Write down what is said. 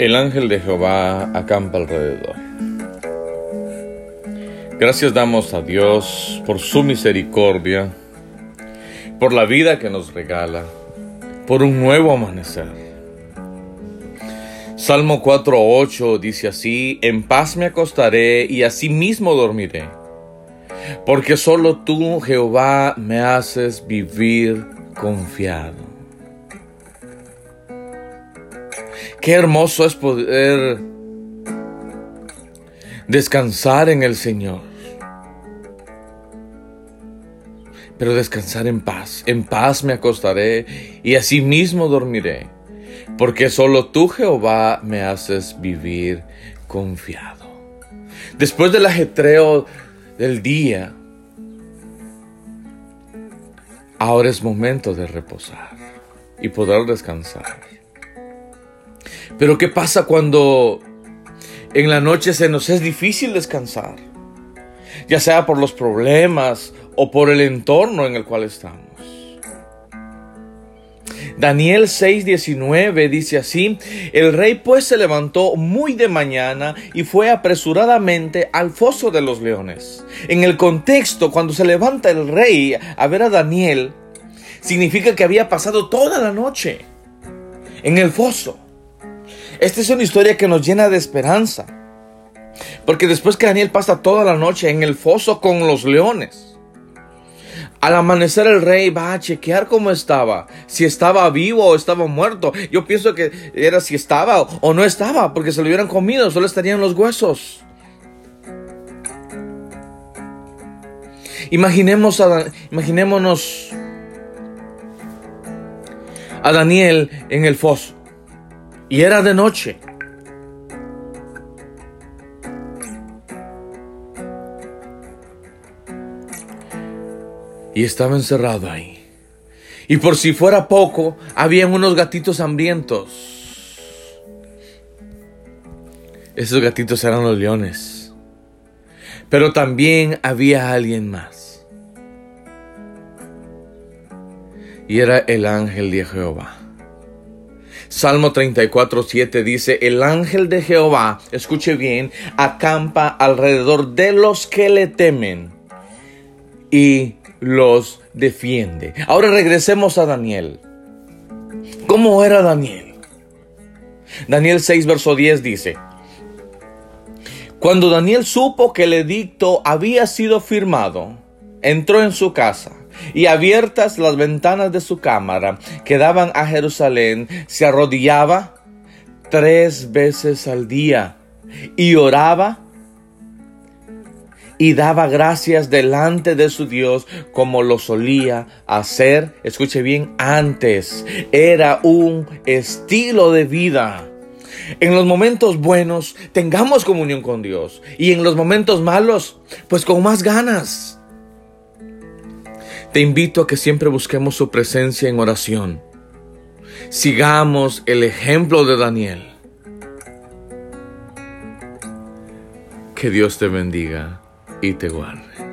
El ángel de Jehová acampa alrededor. Gracias damos a Dios por su misericordia, por la vida que nos regala, por un nuevo amanecer. Salmo 4.8 dice así, en paz me acostaré y mismo dormiré, porque solo tú, Jehová, me haces vivir confiado. Qué hermoso es poder descansar en el Señor. Pero descansar en paz. En paz me acostaré y asimismo dormiré. Porque solo tú, Jehová, me haces vivir confiado. Después del ajetreo del día, ahora es momento de reposar y poder descansar. Pero ¿qué pasa cuando en la noche se nos es difícil descansar? Ya sea por los problemas o por el entorno en el cual estamos. Daniel 6:19 dice así, el rey pues se levantó muy de mañana y fue apresuradamente al foso de los leones. En el contexto, cuando se levanta el rey a ver a Daniel, significa que había pasado toda la noche en el foso. Esta es una historia que nos llena de esperanza. Porque después que Daniel pasa toda la noche en el foso con los leones, al amanecer el rey va a chequear cómo estaba, si estaba vivo o estaba muerto. Yo pienso que era si estaba o no estaba, porque se lo hubieran comido, solo estarían los huesos. Imaginemos a, imaginémonos a Daniel en el foso y era de noche. Y estaba encerrado ahí. Y por si fuera poco, habían unos gatitos hambrientos. Esos gatitos eran los leones. Pero también había alguien más. Y era el ángel de Jehová. Salmo 34, 7 dice, el ángel de Jehová, escuche bien, acampa alrededor de los que le temen y los defiende. Ahora regresemos a Daniel. ¿Cómo era Daniel? Daniel 6, verso 10 dice, cuando Daniel supo que el edicto había sido firmado, entró en su casa y abiertas las ventanas de su cámara que daban a Jerusalén, se arrodillaba tres veces al día y oraba y daba gracias delante de su Dios como lo solía hacer, escuche bien, antes. Era un estilo de vida. En los momentos buenos tengamos comunión con Dios y en los momentos malos, pues con más ganas. Te invito a que siempre busquemos su presencia en oración. Sigamos el ejemplo de Daniel. Que Dios te bendiga y te guarde.